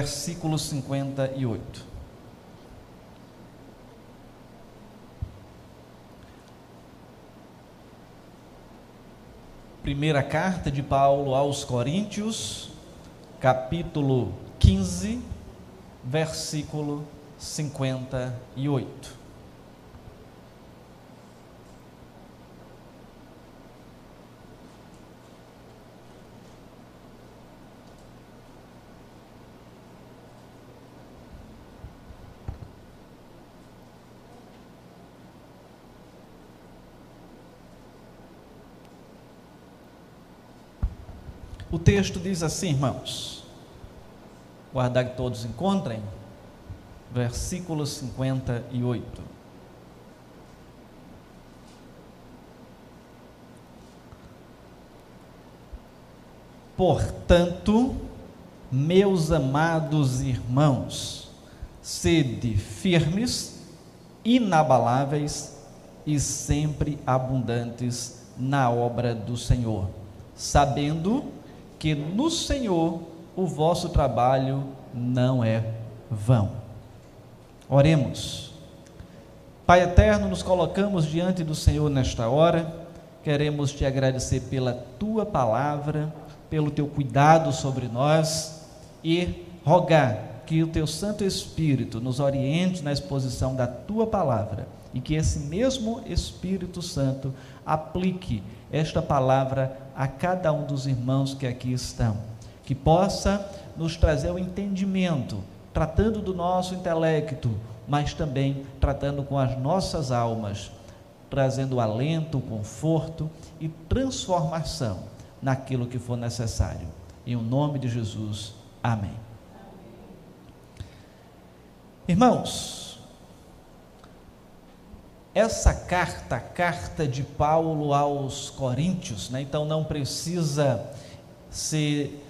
versículo 58. Primeira carta de Paulo aos Coríntios, capítulo 15, versículo 58. O texto diz assim, irmãos, guardar que todos encontrem, versículo 58. Portanto, meus amados irmãos, sede firmes, inabaláveis e sempre abundantes na obra do Senhor, sabendo que no Senhor o vosso trabalho não é vão. Oremos. Pai eterno, nos colocamos diante do Senhor nesta hora, queremos te agradecer pela tua palavra, pelo teu cuidado sobre nós e rogar que o teu Santo Espírito nos oriente na exposição da tua palavra e que esse mesmo Espírito Santo aplique esta palavra a cada um dos irmãos que aqui estão, que possa nos trazer o entendimento, tratando do nosso intelecto, mas também tratando com as nossas almas, trazendo alento, conforto e transformação naquilo que for necessário. Em o nome de Jesus. Amém. Irmãos, essa carta, a carta de Paulo aos Coríntios, né? então não precisa ser,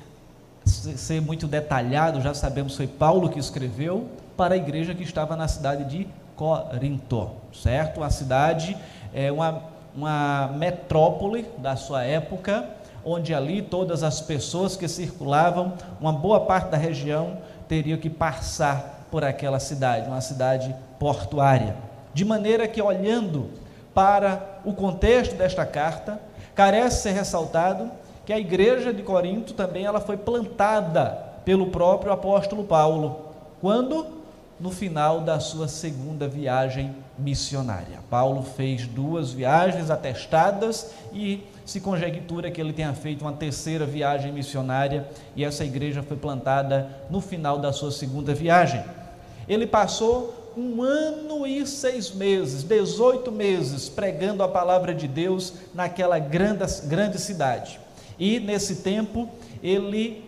ser muito detalhado, já sabemos que foi Paulo que escreveu para a igreja que estava na cidade de Corinto, certo? A cidade é uma, uma metrópole da sua época, onde ali todas as pessoas que circulavam, uma boa parte da região, teriam que passar por aquela cidade, uma cidade portuária. De maneira que, olhando para o contexto desta carta, carece ser ressaltado que a igreja de Corinto também ela foi plantada pelo próprio apóstolo Paulo. Quando? No final da sua segunda viagem missionária. Paulo fez duas viagens atestadas e se conjectura que ele tenha feito uma terceira viagem missionária e essa igreja foi plantada no final da sua segunda viagem. Ele passou um ano e seis meses, 18 meses, pregando a palavra de Deus naquela grande, grande cidade. E nesse tempo ele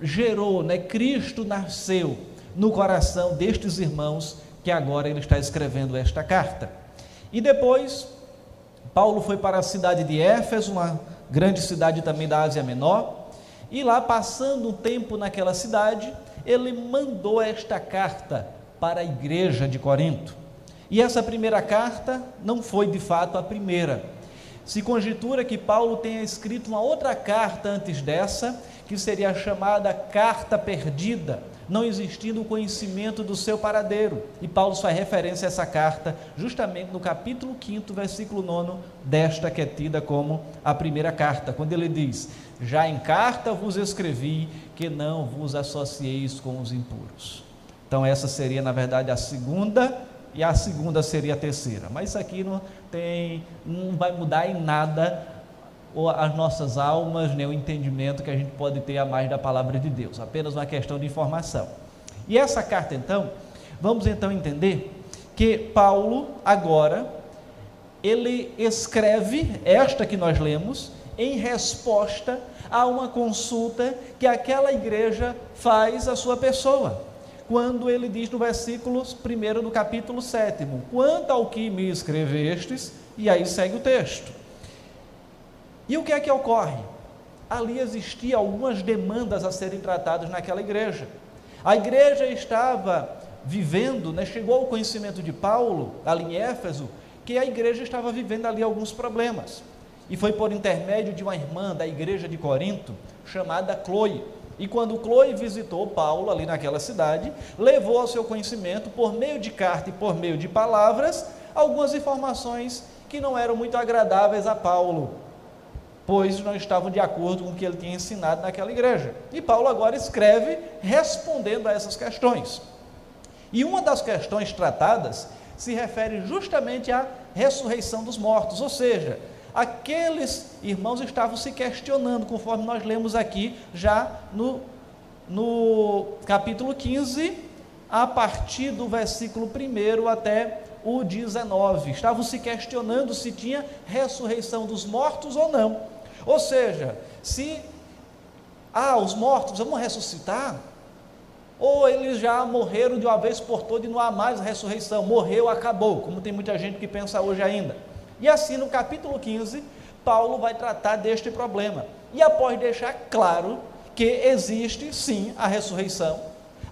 gerou, né? Cristo nasceu no coração destes irmãos que agora ele está escrevendo esta carta. E depois Paulo foi para a cidade de Éfeso, uma grande cidade também da Ásia Menor, e lá passando um tempo naquela cidade, ele mandou esta carta para a igreja de Corinto. E essa primeira carta não foi de fato a primeira. Se conjectura que Paulo tenha escrito uma outra carta antes dessa, que seria a chamada carta perdida, não existindo o conhecimento do seu paradeiro. E Paulo faz referência a essa carta justamente no capítulo 5, versículo 9, desta que é tida como a primeira carta, quando ele diz: Já em carta vos escrevi que não vos associeis com os impuros. Então essa seria na verdade a segunda e a segunda seria a terceira. Mas isso aqui não tem, não vai mudar em nada as nossas almas, nem o entendimento que a gente pode ter a mais da palavra de Deus. Apenas uma questão de informação. E essa carta então, vamos então entender que Paulo agora ele escreve esta que nós lemos em resposta a uma consulta que aquela igreja faz à sua pessoa quando ele diz no versículo 1 do capítulo 7, quanto ao que me escrevestes, e aí segue o texto. E o que é que ocorre? Ali existiam algumas demandas a serem tratadas naquela igreja. A igreja estava vivendo, né, chegou ao conhecimento de Paulo, ali em Éfeso, que a igreja estava vivendo ali alguns problemas. E foi por intermédio de uma irmã da igreja de Corinto, chamada Chloe, E quando Chloe visitou Paulo ali naquela cidade, levou ao seu conhecimento, por meio de carta e por meio de palavras, algumas informações que não eram muito agradáveis a Paulo, pois não estavam de acordo com o que ele tinha ensinado naquela igreja. E Paulo agora escreve respondendo a essas questões. E uma das questões tratadas se refere justamente à ressurreição dos mortos, ou seja, aqueles irmãos estavam se questionando, conforme nós lemos aqui já no, no capítulo 15, a partir do versículo 1 até o 19. Estavam se questionando se tinha ressurreição dos mortos ou não. Ou seja, se ah, os mortos vão ressuscitar, ou eles já morreram de uma vez por todas e não há mais ressurreição, morreu, acabou, como tem muita gente que pensa hoje ainda. E assim, no capítulo 15, Paulo vai tratar deste problema. E após deixar claro que existe sim a ressurreição,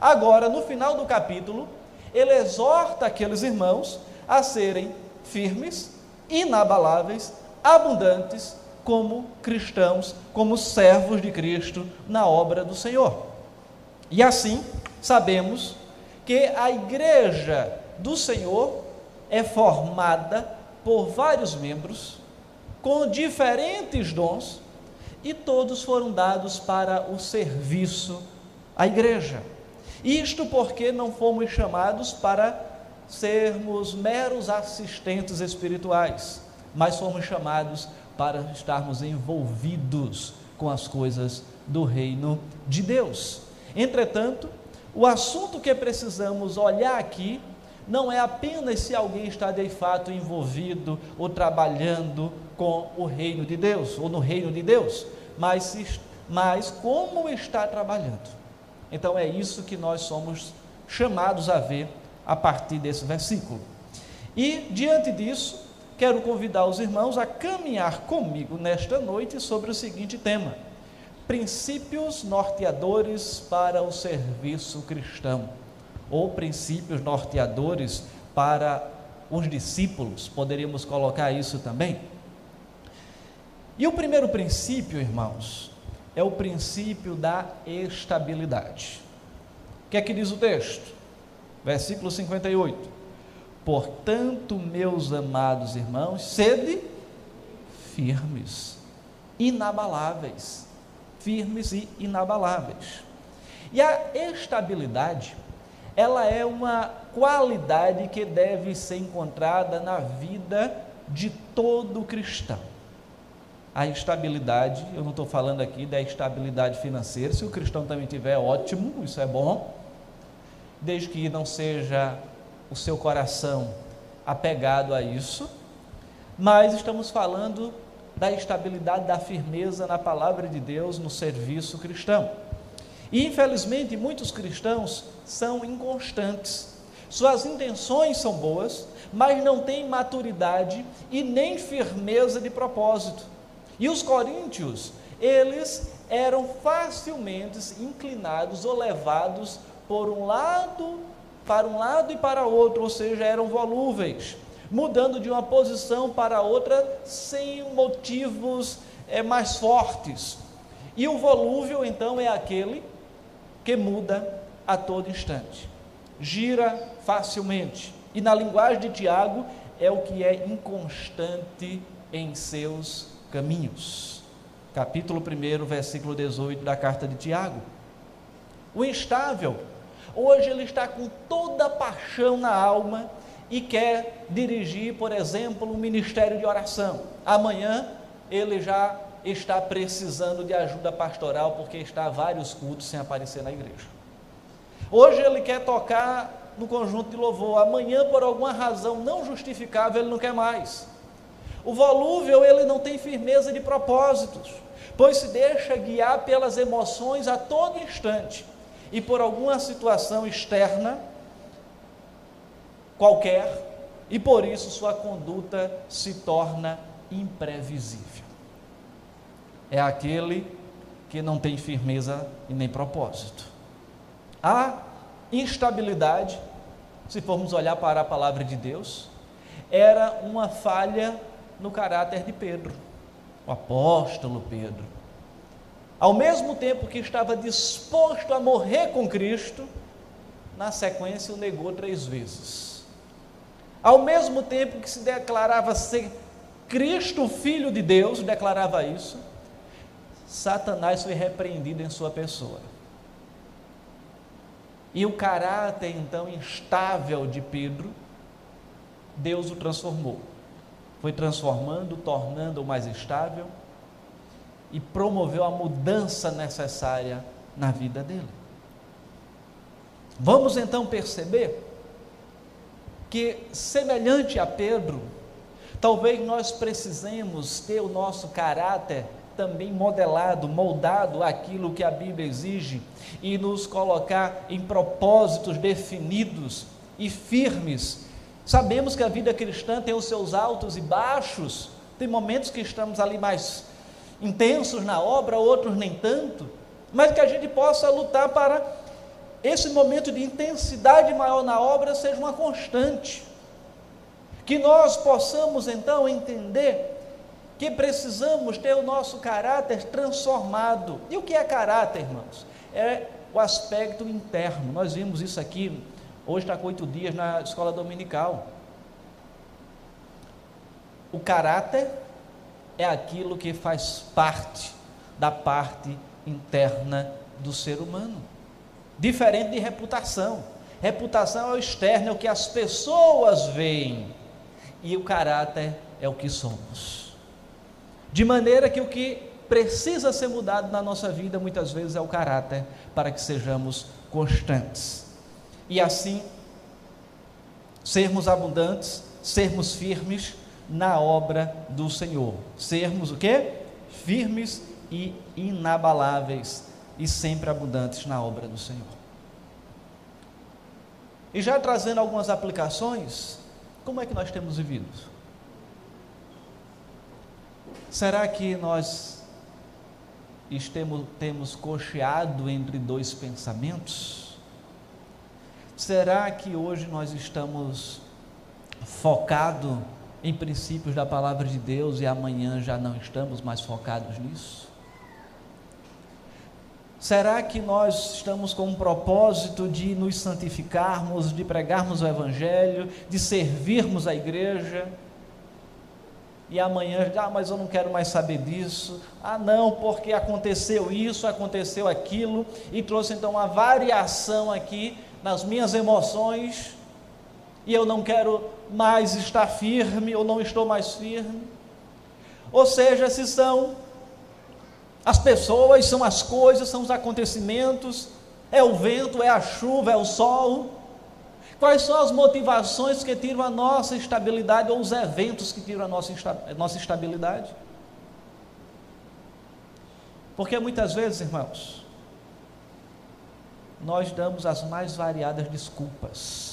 agora no final do capítulo, ele exorta aqueles irmãos a serem firmes, inabaláveis, abundantes, como cristãos, como servos de Cristo na obra do Senhor. E assim, sabemos que a igreja do Senhor é formada por vários membros com diferentes dons e todos foram dados para o serviço à igreja. Isto porque não fomos chamados para sermos meros assistentes espirituais, mas fomos chamados para estarmos envolvidos com as coisas do reino de Deus. Entretanto, o assunto que precisamos olhar aqui não é apenas se alguém está de fato envolvido ou trabalhando com o reino de Deus, ou no reino de Deus, mas, mas como está trabalhando. Então é isso que nós somos chamados a ver a partir desse versículo. E diante disso, quero convidar os irmãos a caminhar comigo nesta noite sobre o seguinte tema princípios norteadores para o serviço cristão, ou princípios norteadores para os discípulos, poderíamos colocar isso também. E o primeiro princípio, irmãos, é o princípio da estabilidade. O que é que diz o texto? Versículo 58. Portanto, meus amados irmãos, sede firmes, inabaláveis, firmes e inabaláveis. E a estabilidade, ela é uma qualidade que deve ser encontrada na vida de todo cristão. A estabilidade, eu não estou falando aqui da estabilidade financeira, se o cristão também tiver, ótimo, isso é bom, desde que não seja o seu coração apegado a isso, mas estamos falando da estabilidade, da firmeza na palavra de Deus, no serviço cristão. E infelizmente muitos cristãos são inconstantes. Suas intenções são boas, mas não têm maturidade e nem firmeza de propósito. E os coríntios, eles eram facilmente inclinados ou levados por um lado, para um lado e para outro, ou seja, eram volúveis mudando de uma posição para outra sem motivos é, mais fortes. E o volúvel, então, é aquele que muda a todo instante, gira facilmente. E na linguagem de Tiago, é o que é inconstante em seus caminhos. Capítulo 1, versículo 18 da carta de Tiago. O instável, hoje ele está com toda a paixão na alma, e quer dirigir, por exemplo, um ministério de oração. Amanhã ele já está precisando de ajuda pastoral porque está vários cultos sem aparecer na igreja. Hoje ele quer tocar no conjunto de louvor, amanhã por alguma razão não justificável ele não quer mais. O volúvel ele não tem firmeza de propósitos, pois se deixa guiar pelas emoções a todo instante e por alguma situação externa qualquer e por isso sua conduta se torna imprevisível. É aquele que não tem firmeza e nem propósito. A instabilidade, se formos olhar para a palavra de Deus, era uma falha no caráter de Pedro, o apóstolo Pedro. ao mesmo tempo que estava disposto a morrer com Cristo, na sequência o negou três vezes. Ao mesmo tempo que se declarava ser Cristo, filho de Deus, declarava isso, Satanás foi repreendido em sua pessoa. E o caráter então instável de Pedro, Deus o transformou. Foi transformando, tornando-o mais estável e promoveu a mudança necessária na vida dele. Vamos então perceber que, semelhante a Pedro, talvez nós precisemos ter o nosso caráter também modelado, moldado aquilo que a Bíblia exige e nos colocar em propósitos definidos e firmes. Sabemos que a vida cristã tem os seus altos e baixos, tem momentos que estamos ali mais intensos na obra, outros nem tanto, mas que a gente possa lutar para esse momento de intensidade maior na obra seja uma constante. Que nós possamos então entender que precisamos ter o nosso caráter transformado. E o que é caráter, irmãos? É o aspecto interno. Nós vimos isso aqui, hoje está com oito dias na escola dominical. O caráter é aquilo que faz parte da parte interna do ser humano. Diferente de reputação. Reputação é o externo, é o que as pessoas veem. E o caráter é o que somos. De maneira que o que precisa ser mudado na nossa vida muitas vezes é o caráter, para que sejamos constantes. E assim, sermos abundantes, sermos firmes na obra do Senhor. Sermos o quê? Firmes e inabaláveis e sempre abundantes na obra do Senhor. E já trazendo algumas aplicações, como é que nós temos vivido? Será que nós estemos, temos cocheado entre dois pensamentos? Será que hoje nós estamos focados em princípios da palavra de Deus e amanhã já não estamos mais focados nisso? Será que nós estamos com um propósito de nos santificarmos, de pregarmos o Evangelho, de servirmos a igreja? E amanhã, ah, mas eu não quero mais saber disso. Ah, não, porque aconteceu isso, aconteceu aquilo, e trouxe então uma variação aqui nas minhas emoções, e eu não quero mais estar firme, ou não estou mais firme. Ou seja, se são as pessoas, são as coisas, são os acontecimentos, é o vento, é a chuva, é o sol. Quais são as motivações que tiram a nossa estabilidade ou os eventos que tiram a nossa, estabilidade? Porque muitas vezes, irmãos, nós damos as mais variadas desculpas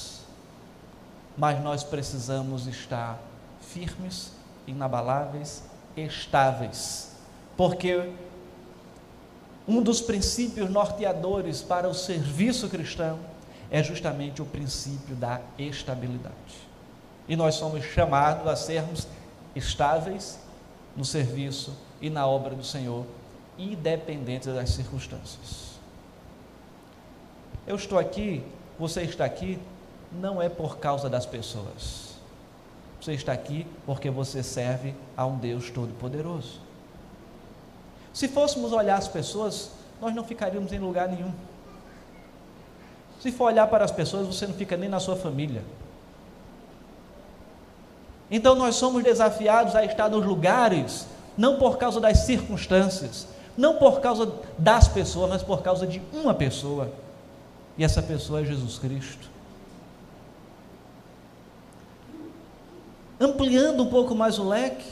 mas nós precisamos estar firmes, inabaláveis, estáveis, porque um dos princípios norteadores para o serviço cristão é justamente o princípio da estabilidade. E nós somos chamados a sermos estáveis no serviço e na obra do Senhor, independentes das circunstâncias. Eu estou aqui, você está aqui, não é por causa das pessoas. Você está aqui porque você serve a um Deus Todo-Poderoso. Se fôssemos olhar as pessoas, nós não ficaríamos em lugar nenhum. Se for olhar para as pessoas, você não fica nem na sua família. Então nós somos desafiados a estar nos lugares, não por causa das circunstâncias, não por causa das pessoas, mas por causa de uma pessoa. E essa pessoa é Jesus Cristo. ampliando um pouco mais o leque,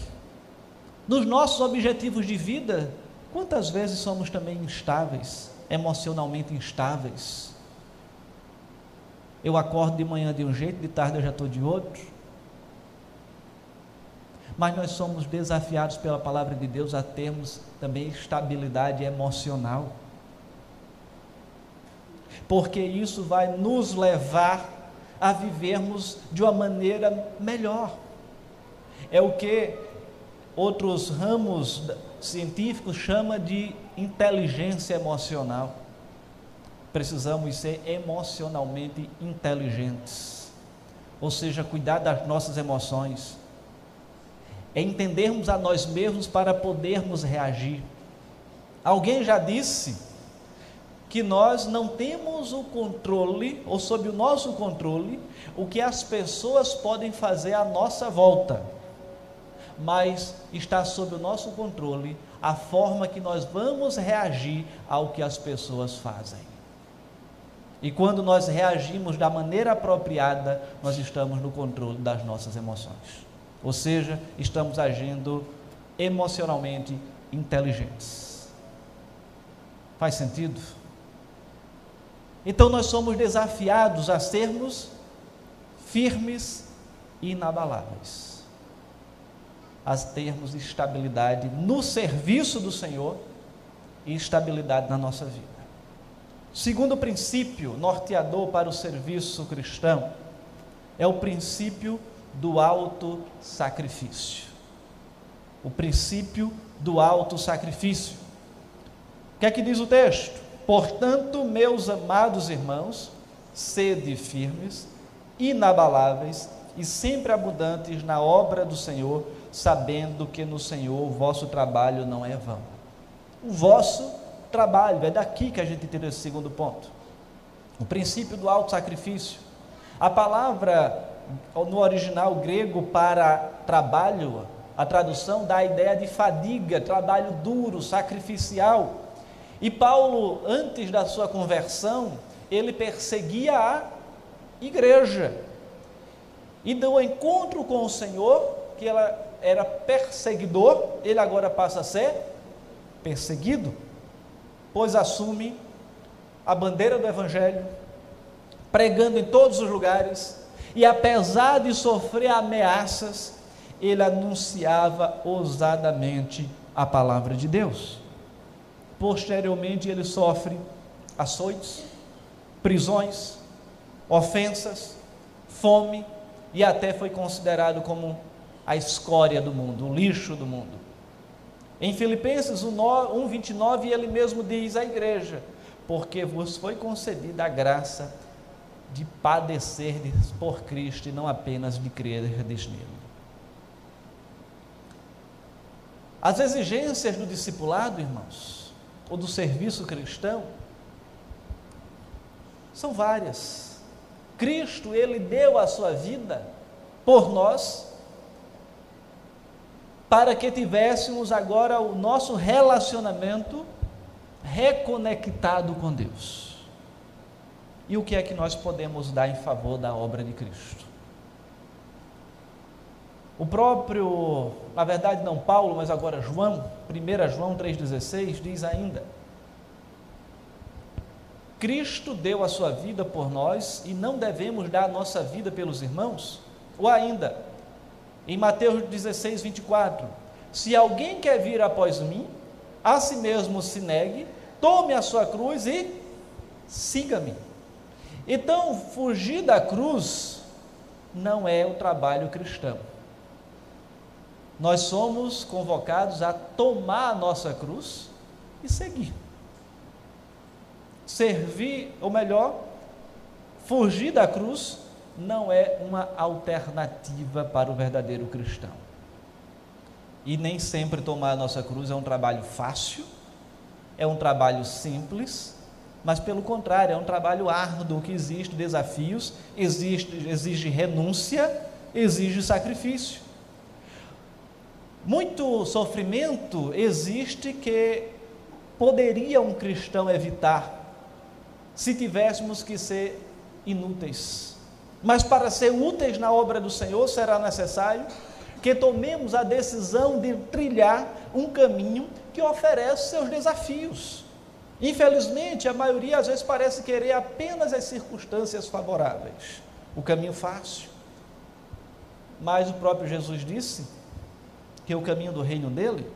nos nossos objetivos de vida, quantas vezes somos também instáveis, emocionalmente instáveis? Eu acordo de manhã de um jeito, de tarde eu já estou de outro. Mas nós somos desafiados pela palavra de Deus a termos também estabilidade emocional. Porque isso vai nos levar a vivermos de uma maneira melhor é o que outros ramos científico chama de inteligência emocional. Precisamos ser emocionalmente inteligentes, ou seja, cuidar das nossas emoções, é entendermos a nós mesmos para podermos reagir. Alguém já disse que nós não temos o controle, ou sob o nosso controle, o que as pessoas podem fazer à nossa volta, mas está sob o nosso controle a forma que nós vamos reagir ao que as pessoas fazem. E quando nós reagimos da maneira apropriada, nós estamos no controle das nossas emoções. Ou seja, estamos agindo emocionalmente inteligentes. Faz sentido? Então nós somos desafiados a sermos firmes e inabaláveis, a termos estabilidade no serviço do Senhor e estabilidade na nossa vida. Segundo princípio norteador para o serviço cristão é o princípio do alto sacrifício. O princípio do alto sacrifício. O que é que diz o texto? Portanto, meus amados irmãos, sede firmes, inabaláveis e sempre abundantes na obra do Senhor, sabendo que no Senhor o vosso trabalho não é vão. O vosso trabalho, é daqui que a gente tira esse segundo ponto. O princípio do alto sacrifício. A palavra no original grego para trabalho, a tradução dá a ideia de fadiga, trabalho duro, sacrificial. E Paulo, antes da sua conversão, ele perseguia a igreja. E do encontro com o Senhor, que ela era perseguidor, ele agora passa a ser perseguido, pois assume a bandeira do Evangelho, pregando em todos os lugares, e apesar de sofrer ameaças, ele anunciava ousadamente a palavra de Deus. Posteriormente, ele sofre açoites, prisões, ofensas, fome e até foi considerado como a escória do mundo, o lixo do mundo. Em Filipenses 1:29 ele mesmo diz à igreja: "Porque vos foi concedida a graça de padecer por Cristo e não apenas de crer nele. As exigências do discipulado, irmãos, ou do serviço cristão, são várias. Cristo, ele deu a sua vida por nós, para que tivéssemos agora o nosso relacionamento reconectado com Deus e o que é que nós podemos dar em favor da obra de Cristo. O próprio, na verdade não Paulo, mas agora João, 1 João 3,16, diz ainda: Cristo deu a sua vida por nós e não devemos dar a nossa vida pelos irmãos? Ou ainda, em Mateus 16, 24: Se alguém quer vir após mim, a si mesmo se negue, tome a sua cruz e siga-me. Então, fugir da cruz não é o trabalho cristão. Nós somos convocados a tomar a nossa cruz e seguir. Servir, ou melhor, fugir da cruz não é uma alternativa para o verdadeiro cristão. E nem sempre tomar a nossa cruz é um trabalho fácil, é um trabalho simples, mas pelo contrário, é um trabalho árduo que existe desafios, existe, exige renúncia, exige sacrifício. Muito sofrimento existe que poderia um cristão evitar se tivéssemos que ser inúteis. Mas para ser úteis na obra do Senhor será necessário que tomemos a decisão de trilhar um caminho que oferece seus desafios. Infelizmente, a maioria às vezes parece querer apenas as circunstâncias favoráveis, o caminho fácil. Mas o próprio Jesus disse que o caminho do reino dele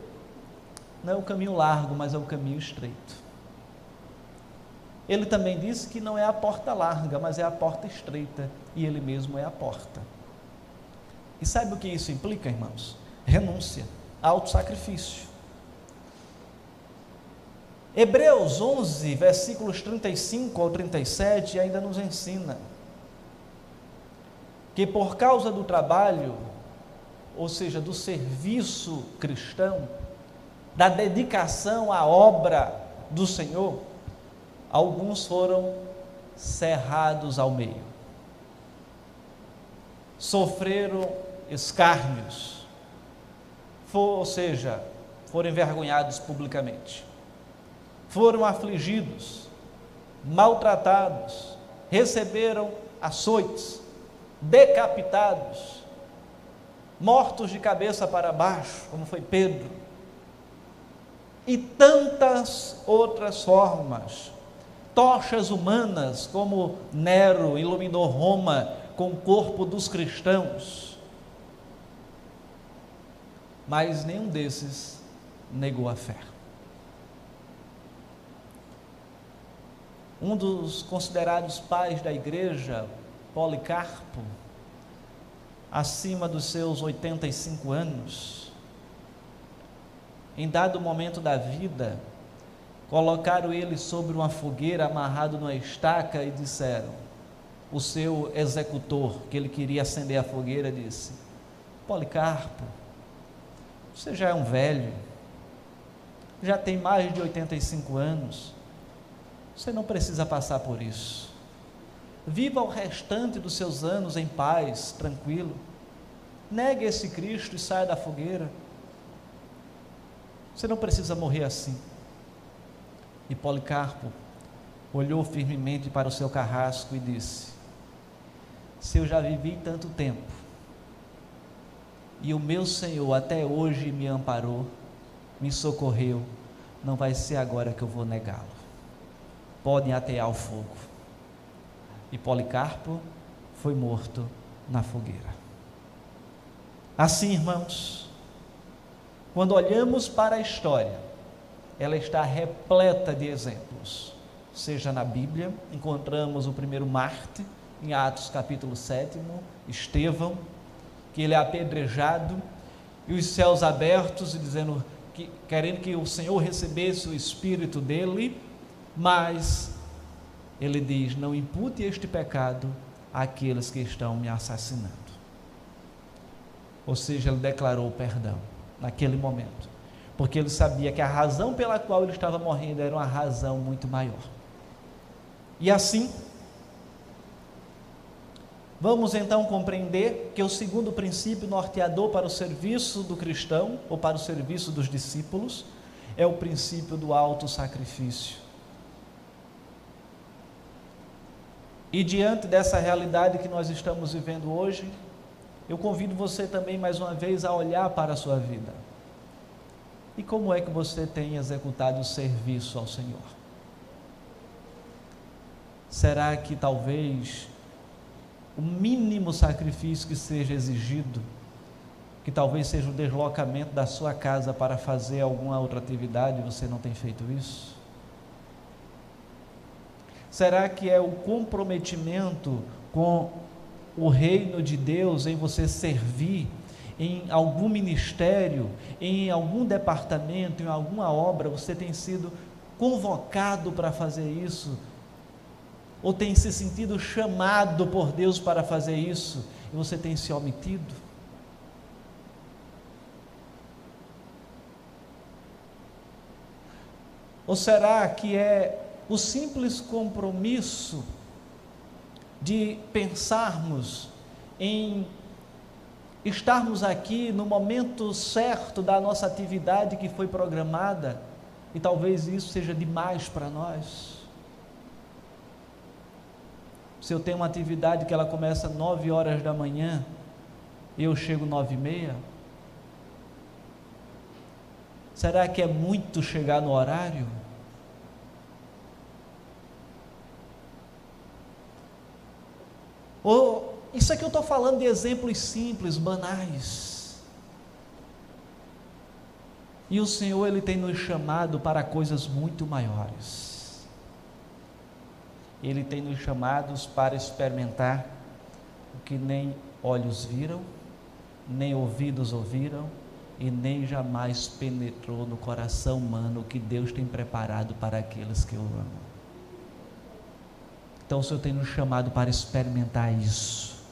não é o caminho largo, mas é o caminho estreito. Ele também disse que não é a porta larga, mas é a porta estreita, e ele mesmo é a porta. E sabe o que isso implica, irmãos? Renúncia, autossacrifício. Hebreus 11, versículos 35 ao 37 ainda nos ensina que por causa do trabalho, ou seja, do serviço cristão, da dedicação à obra do Senhor, alguns foram cerrados ao meio, sofreram escárnios, for, ou seja, foram envergonhados publicamente, foram afligidos, maltratados, receberam açoites, decapitados, mortos de cabeça para baixo, como foi Pedro, e tantas outras formas, tochas humanas, como Nero iluminou Roma com o corpo dos cristãos. Mas nenhum desses negou a fé. Um dos considerados pais da igreja, Policarpo, acima dos seus 85 anos, em dado momento da vida, colocaram ele sobre uma fogueira amarrado numa estaca e disseram: o seu executor, que ele queria acender a fogueira, disse: Policarpo, você já é um velho, já tem mais de 85 anos, você não precisa passar por isso. Viva o restante dos seus anos em paz, tranquilo. Negue esse Cristo e saia da fogueira. Você não precisa morrer assim. E Policarpo olhou firmemente para o seu carrasco e disse: Se eu já vivi tanto tempo, e o meu Senhor até hoje me amparou, me socorreu, não vai ser agora que eu vou negá-lo. Podem atear o fogo e Policarpo foi morto na fogueira. Assim, irmãos, quando olhamos para a história, ela está repleta de exemplos. Seja na Bíblia, encontramos o primeiro Marte, em Atos capítulo 7, Estevão, que ele é apedrejado, e os céus abertos, dizendo que, querendo que o Senhor recebesse o Espírito dele, mas ele diz: Não impute este pecado àqueles que estão me assassinando. Ou seja, ele declarou perdão naquele momento, porque ele sabia que a razão pela qual ele estava morrendo era uma razão muito maior. E assim, vamos então compreender que o segundo princípio norteador para o serviço do cristão, ou para o serviço dos discípulos, é o princípio do auto sacrifício. E diante dessa realidade que nós estamos vivendo hoje, eu convido você também mais uma vez a olhar para a sua vida. E como é que você tem executado o serviço ao Senhor? Será que talvez o mínimo sacrifício que seja exigido, que talvez seja o deslocamento da sua casa para fazer alguma outra atividade, você não tem feito isso? Será que é o comprometimento com o reino de Deus em você servir em algum ministério, em algum departamento, em alguma obra, você tem sido convocado para fazer isso? Ou tem se sentido chamado por Deus para fazer isso e você tem se omitido? Ou será que é o simples compromisso de pensarmos em estarmos aqui no momento certo da nossa atividade que foi programada, e talvez isso seja demais para nós. Se eu tenho uma atividade que ela começa nove horas da manhã, e eu chego nove e meia, será que é muito chegar no horário? Ou, isso aqui eu estou falando de exemplos simples, banais. E o Senhor, Ele tem nos chamado para coisas muito maiores. Ele tem nos chamados para experimentar o que nem olhos viram, nem ouvidos ouviram, e nem jamais penetrou no coração humano o que Deus tem preparado para aqueles que o amam. Então o Senhor tem nos chamado para experimentar isso.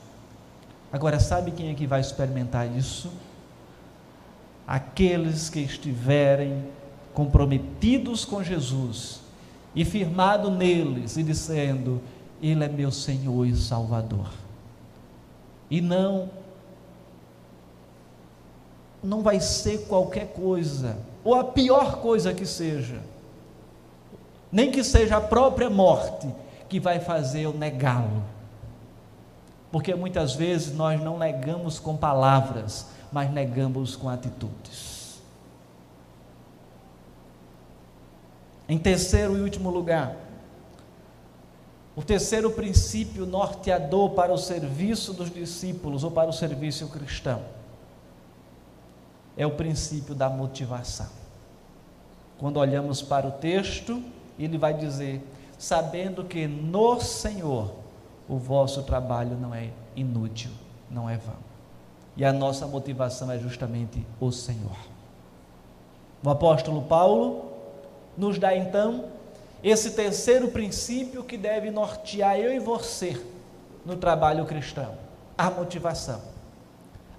Agora, sabe quem é que vai experimentar isso? Aqueles que estiverem comprometidos com Jesus e firmado neles e dizendo: Ele é meu Senhor e Salvador. E não não vai ser qualquer coisa, ou a pior coisa que seja, nem que seja a própria morte, que vai fazer eu negá-lo. Porque muitas vezes nós não negamos com palavras, mas negamos com atitudes. Em terceiro e último lugar, o terceiro princípio norteador para o serviço dos discípulos ou para o serviço cristão é o princípio da motivação. Quando olhamos para o texto, ele vai dizer: sabendo que no Senhor o vosso trabalho não é inútil, não é vão. E a nossa motivação é justamente o Senhor. O apóstolo Paulo nos dá então esse terceiro princípio que deve nortear eu e você no trabalho cristão: a motivação.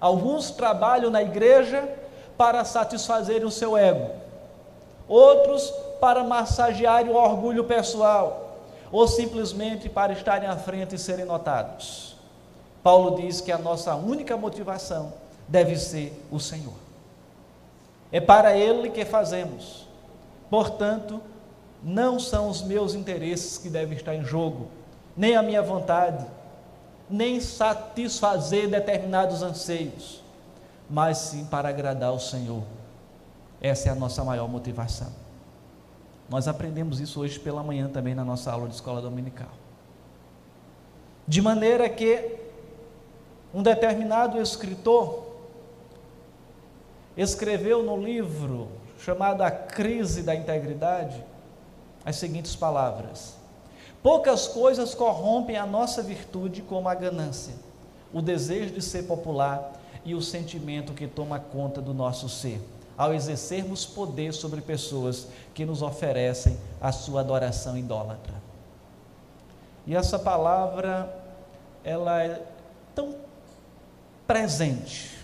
Alguns trabalham na igreja para satisfazer o seu ego, outros para massagear o orgulho pessoal, ou simplesmente para estarem à frente e serem notados. Paulo diz que a nossa única motivação deve ser o Senhor. É para Ele que fazemos. Portanto, não são os meus interesses que devem estar em jogo, nem a minha vontade, nem satisfazer determinados anseios mas sim para agradar o Senhor. Essa é a nossa maior motivação. Nós aprendemos isso hoje pela manhã também na nossa aula de escola dominical. De maneira que um determinado escritor escreveu no livro chamado A Crise da Integridade as seguintes palavras: Poucas coisas corrompem a nossa virtude como a ganância, o desejo de ser popular e o sentimento que toma conta do nosso ser, ao exercermos poder sobre pessoas que nos oferecem a sua adoração idólatra. E essa palavra, ela é tão presente.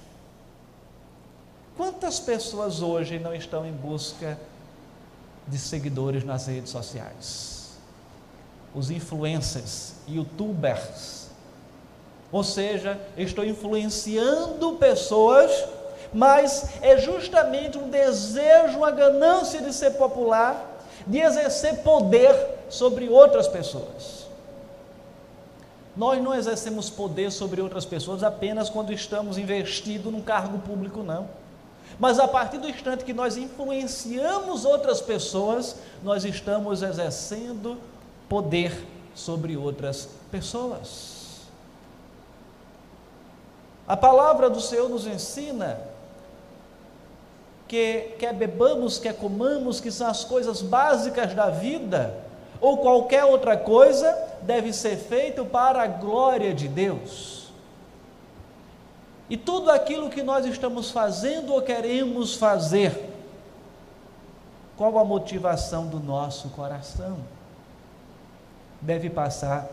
Quantas pessoas hoje não estão em busca de seguidores nas redes sociais? Os influencers, youtubers, ou seja, estou influenciando pessoas, mas é justamente um desejo, uma ganância de ser popular, de exercer poder sobre outras pessoas. Nós não exercemos poder sobre outras pessoas apenas quando estamos investidos num cargo público, não. Mas a partir do instante que nós influenciamos outras pessoas, nós estamos exercendo poder sobre outras pessoas. A palavra do Senhor nos ensina que quer bebamos, quer comamos, que são as coisas básicas da vida, ou qualquer outra coisa, deve ser feito para a glória de Deus. E tudo aquilo que nós estamos fazendo ou queremos fazer, qual a motivação do nosso coração? Deve passar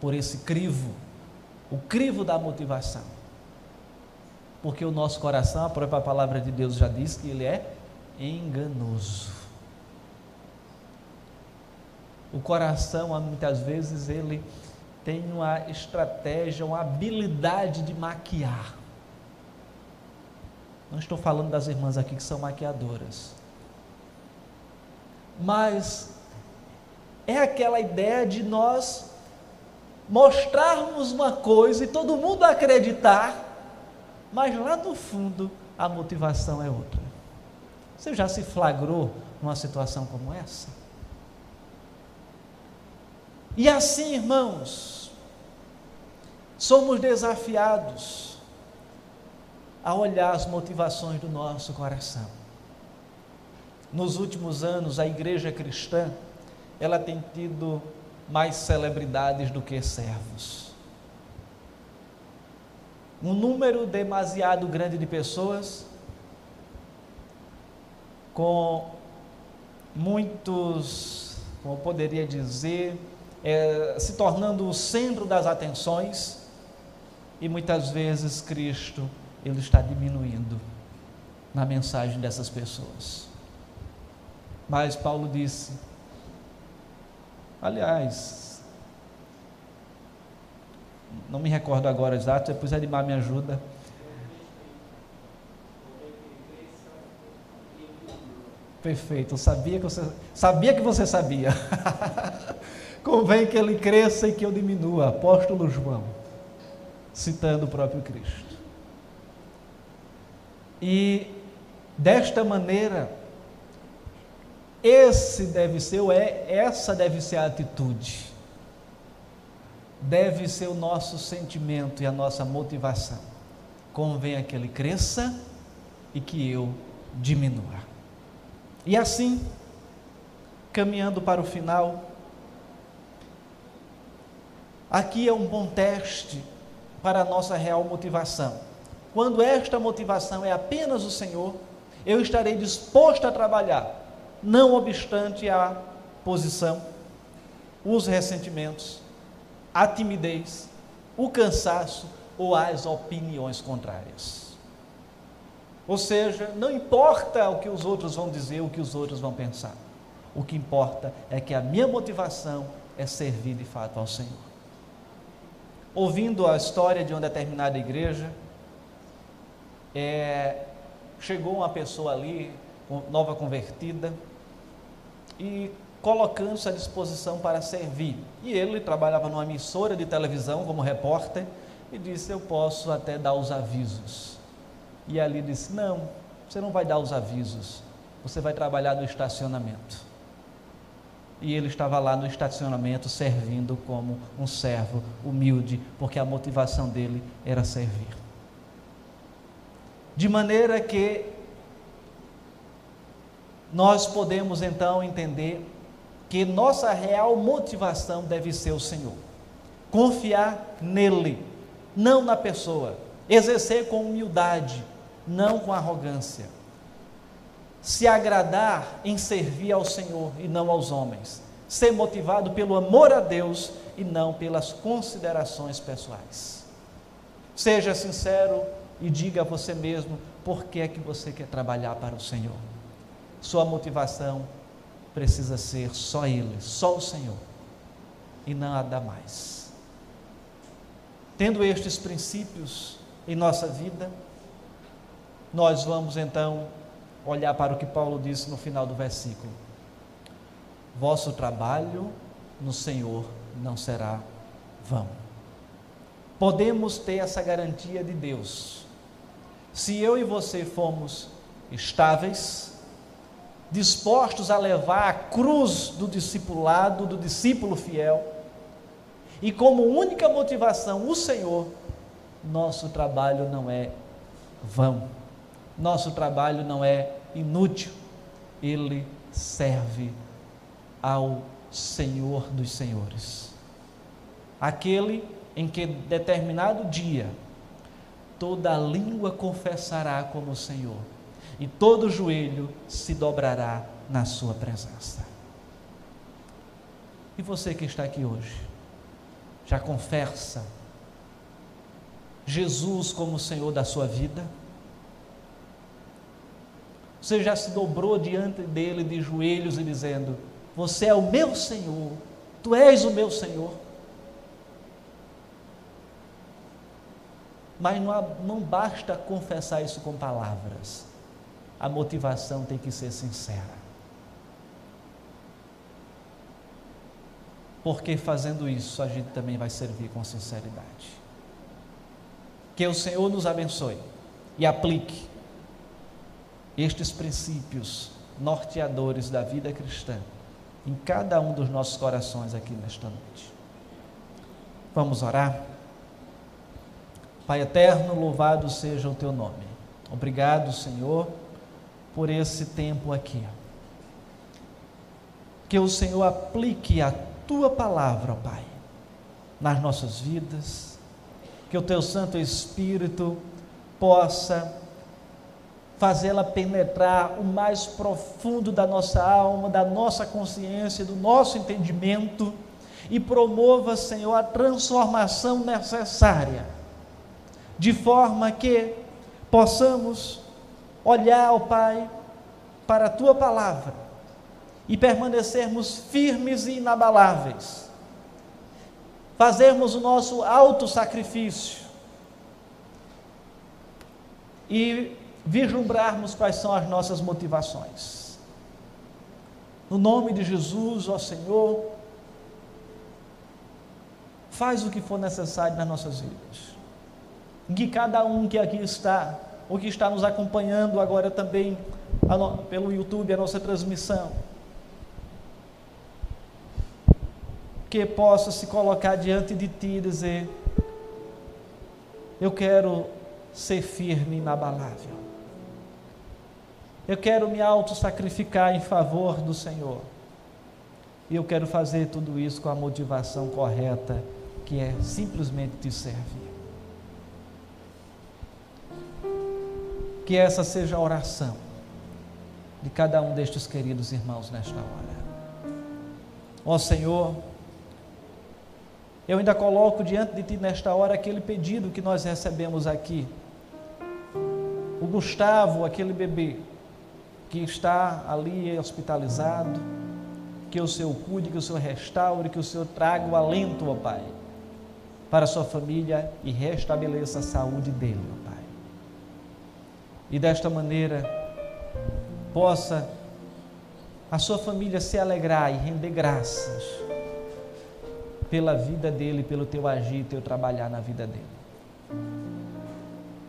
por esse crivo, o crivo da motivação porque o nosso coração, a própria palavra de Deus já diz que ele é enganoso. O coração, muitas vezes, ele tem uma estratégia, uma habilidade de maquiar. Não estou falando das irmãs aqui que são maquiadoras. Mas é aquela ideia de nós mostrarmos uma coisa e todo mundo acreditar mas lá no fundo a motivação é outra. Você já se flagrou numa situação como essa? E assim, irmãos, somos desafiados a olhar as motivações do nosso coração. Nos últimos anos, a igreja cristã, ela tem tido mais celebridades do que servos um número demasiado grande de pessoas com muitos, como eu poderia dizer, é, se tornando o centro das atenções, e muitas vezes Cristo ele está diminuindo na mensagem dessas pessoas. Mas Paulo disse, aliás, não me recordo agora exato, depois Edmar me ajuda. Perfeito, eu sabia que você sabia que você sabia. Convém que ele cresça e que eu diminua. Apóstolo João, citando o próprio Cristo. E desta maneira, esse deve ser, ou é, essa deve ser a atitude. Deve ser o nosso sentimento e a nossa motivação. Convém que ele cresça e que eu diminua. E assim, caminhando para o final, Aqui é um bom teste para a nossa real motivação. Quando esta motivação é apenas o Senhor, eu estarei disposto a trabalhar, não obstante a posição, os ressentimentos, a timidez, o cansaço ou as opiniões contrárias. Ou seja, não importa o que os outros vão dizer, o que os outros vão pensar. O que importa é que a minha motivação é servir de fato ao Senhor ouvindo a história de uma determinada igreja, é, chegou uma pessoa ali, nova convertida, e colocando-se à disposição para servir. E ele trabalhava numa emissora de televisão como repórter e disse: Eu posso até dar os avisos. E ali disse: Não, você não vai dar os avisos, você vai trabalhar no estacionamento e ele estava lá no estacionamento servindo como um servo humilde, porque a motivação dele era servir. De maneira que nós podemos então entender que nossa real motivação deve ser o Senhor. Confiar nele, não na pessoa. Exercer com humildade, não com arrogância se agradar em servir ao Senhor e não aos homens, ser motivado pelo amor a Deus e não pelas considerações pessoais. Seja sincero e diga a você mesmo por que é que você quer trabalhar para o Senhor. Sua motivação precisa ser só Ele, só o Senhor e nada mais. Tendo estes princípios em nossa vida, nós vamos então olhar para o que Paulo disse no final do versículo: Vosso trabalho no Senhor não será vão. Podemos ter essa garantia de Deus. Se eu e você formos estáveis, dispostos a levar a cruz do discipulado, do discípulo fiel, e como única motivação o Senhor, nosso trabalho não é vão. Nosso trabalho não é inútil, ele serve ao Senhor dos Senhores. Aquele em que determinado dia toda língua confessará como Senhor e todo joelho se dobrará na sua presença. E você que está aqui hoje, já confessa Jesus como Senhor da sua vida? Você já se dobrou diante dele de joelhos e dizendo: Você é o meu Senhor, tu és o meu Senhor. Mas não, não basta confessar isso com palavras, a motivação tem que ser sincera. Porque fazendo isso a gente também vai servir com sinceridade. Que o Senhor nos abençoe e aplique estes princípios norteadores da vida cristã em cada um dos nossos corações aqui nesta noite. Vamos orar? Pai eterno, louvado seja o teu nome. Obrigado, Senhor, por esse tempo aqui. Que o Senhor aplique a tua palavra, Pai, nas nossas vidas. Que o teu Santo Espírito possa fazê-la penetrar o mais profundo da nossa alma, da nossa consciência, do nosso entendimento e promova, Senhor, a transformação necessária, de forma que possamos olhar, ó Pai, para a tua palavra e permanecermos firmes e inabaláveis, fazermos o nosso auto sacrifício e vislumbrarmos quais são as nossas motivações. No nome de Jesus, ó Senhor, faz o que for necessário nas nossas vidas. Que cada um que aqui está, ou que está nos acompanhando agora também no, pelo YouTube, a nossa transmissão, que possa se colocar diante de Ti e dizer: Eu quero ser firme e inabalável. Eu quero me auto-sacrificar em favor do Senhor. E eu quero fazer tudo isso com a motivação correta, que é simplesmente te servir. Que essa seja a oração de cada um destes queridos irmãos nesta hora. Ó Senhor, eu ainda coloco diante de Ti nesta hora aquele pedido que nós recebemos aqui. O Gustavo, aquele bebê, que está ali hospitalizado, que o Senhor cuide, que o Senhor restaure, que o Senhor traga o alento, ó Pai, para a sua família e restabeleça a saúde dele, ó Pai. E desta maneira possa a sua família se alegrar e render graças pela vida dele, pelo teu agir, teu trabalhar na vida dele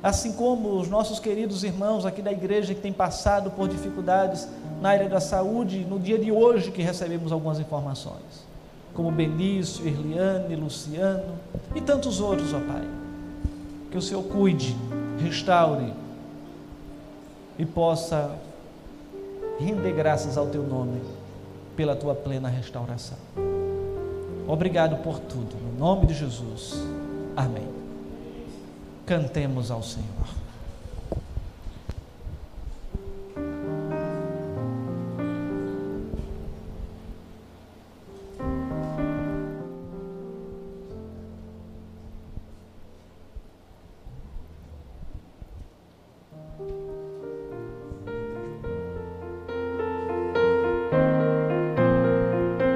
assim como os nossos queridos irmãos aqui da igreja que têm passado por dificuldades na área da saúde, no dia de hoje que recebemos algumas informações, como Benício, Erliane, Luciano e tantos outros, ó Pai. Que o Senhor cuide, restaure e possa render graças ao Teu nome pela Tua plena restauração. Obrigado por tudo, no nome de Jesus. Amém. Cantemos ao Senhor.